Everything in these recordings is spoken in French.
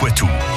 Poitou.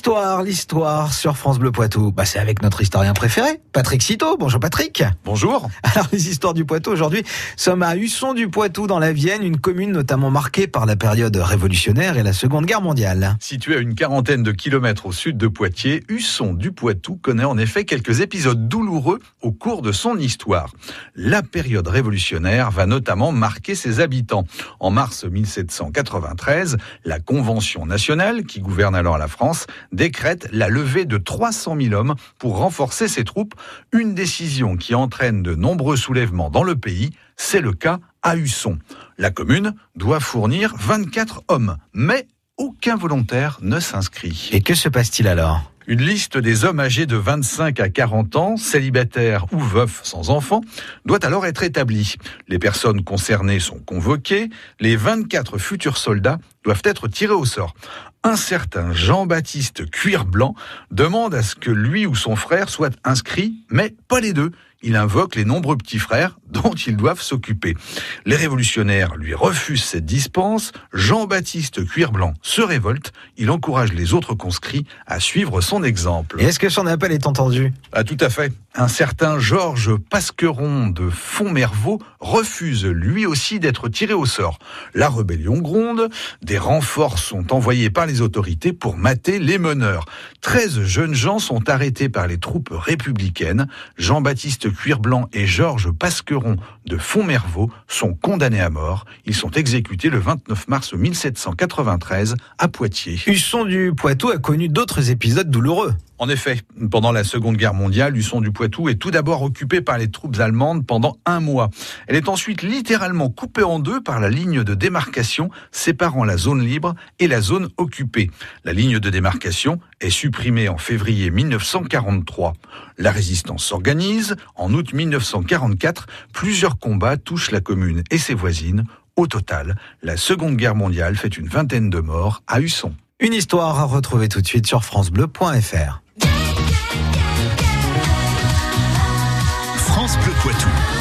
L'histoire, l'histoire sur France Bleu Poitou. Bah, c'est avec notre historien préféré, Patrick Citeau. Bonjour Patrick. Bonjour. Alors, les histoires du Poitou aujourd'hui sommes à Husson du Poitou dans la Vienne, une commune notamment marquée par la période révolutionnaire et la Seconde Guerre mondiale. Située à une quarantaine de kilomètres au sud de Poitiers, Husson du Poitou connaît en effet quelques épisodes douloureux au cours de son histoire. La période révolutionnaire va notamment marquer ses habitants. En mars 1793, la Convention nationale, qui gouverne alors la France, décrète la levée de 300 000 hommes pour renforcer ses troupes, une décision qui entraîne de nombreux soulèvements dans le pays. C'est le cas à Husson. La commune doit fournir 24 hommes, mais aucun volontaire ne s'inscrit. Et que se passe-t-il alors? Une liste des hommes âgés de 25 à 40 ans, célibataires ou veufs sans enfants, doit alors être établie. Les personnes concernées sont convoquées. Les 24 futurs soldats doivent être tirés au sort. Un certain Jean-Baptiste Cuir Blanc demande à ce que lui ou son frère soient inscrits, mais pas les deux. Il invoque les nombreux petits frères dont ils doivent s'occuper. Les révolutionnaires lui refusent cette dispense. Jean-Baptiste Cuir Blanc se révolte. Il encourage les autres conscrits à suivre son exemple. Est-ce que son appel est entendu? Ah, tout à fait. Un certain Georges Pasqueron de Fontmervaux refuse lui aussi d'être tiré au sort. La rébellion gronde. Des renforts sont envoyés par les autorités pour mater les meneurs. 13 jeunes gens sont arrêtés par les troupes républicaines. Jean-Baptiste Cuirblanc et Georges Pasqueron de Fontmervaux sont condamnés à mort. Ils sont exécutés le 29 mars 1793 à Poitiers. Husson du Poitou a connu d'autres épisodes douloureux. En effet, pendant la Seconde Guerre mondiale, Husson du Poitou est tout d'abord occupée par les troupes allemandes pendant un mois. Elle est ensuite littéralement coupée en deux par la ligne de démarcation séparant la zone libre et la zone occupée. La ligne de démarcation est supprimée en février 1943. La résistance s'organise. En août 1944, plusieurs combats touchent la commune et ses voisines. Au total, la Seconde Guerre mondiale fait une vingtaine de morts à Husson. Une histoire à retrouver tout de suite sur francebleu.fr. Poitou.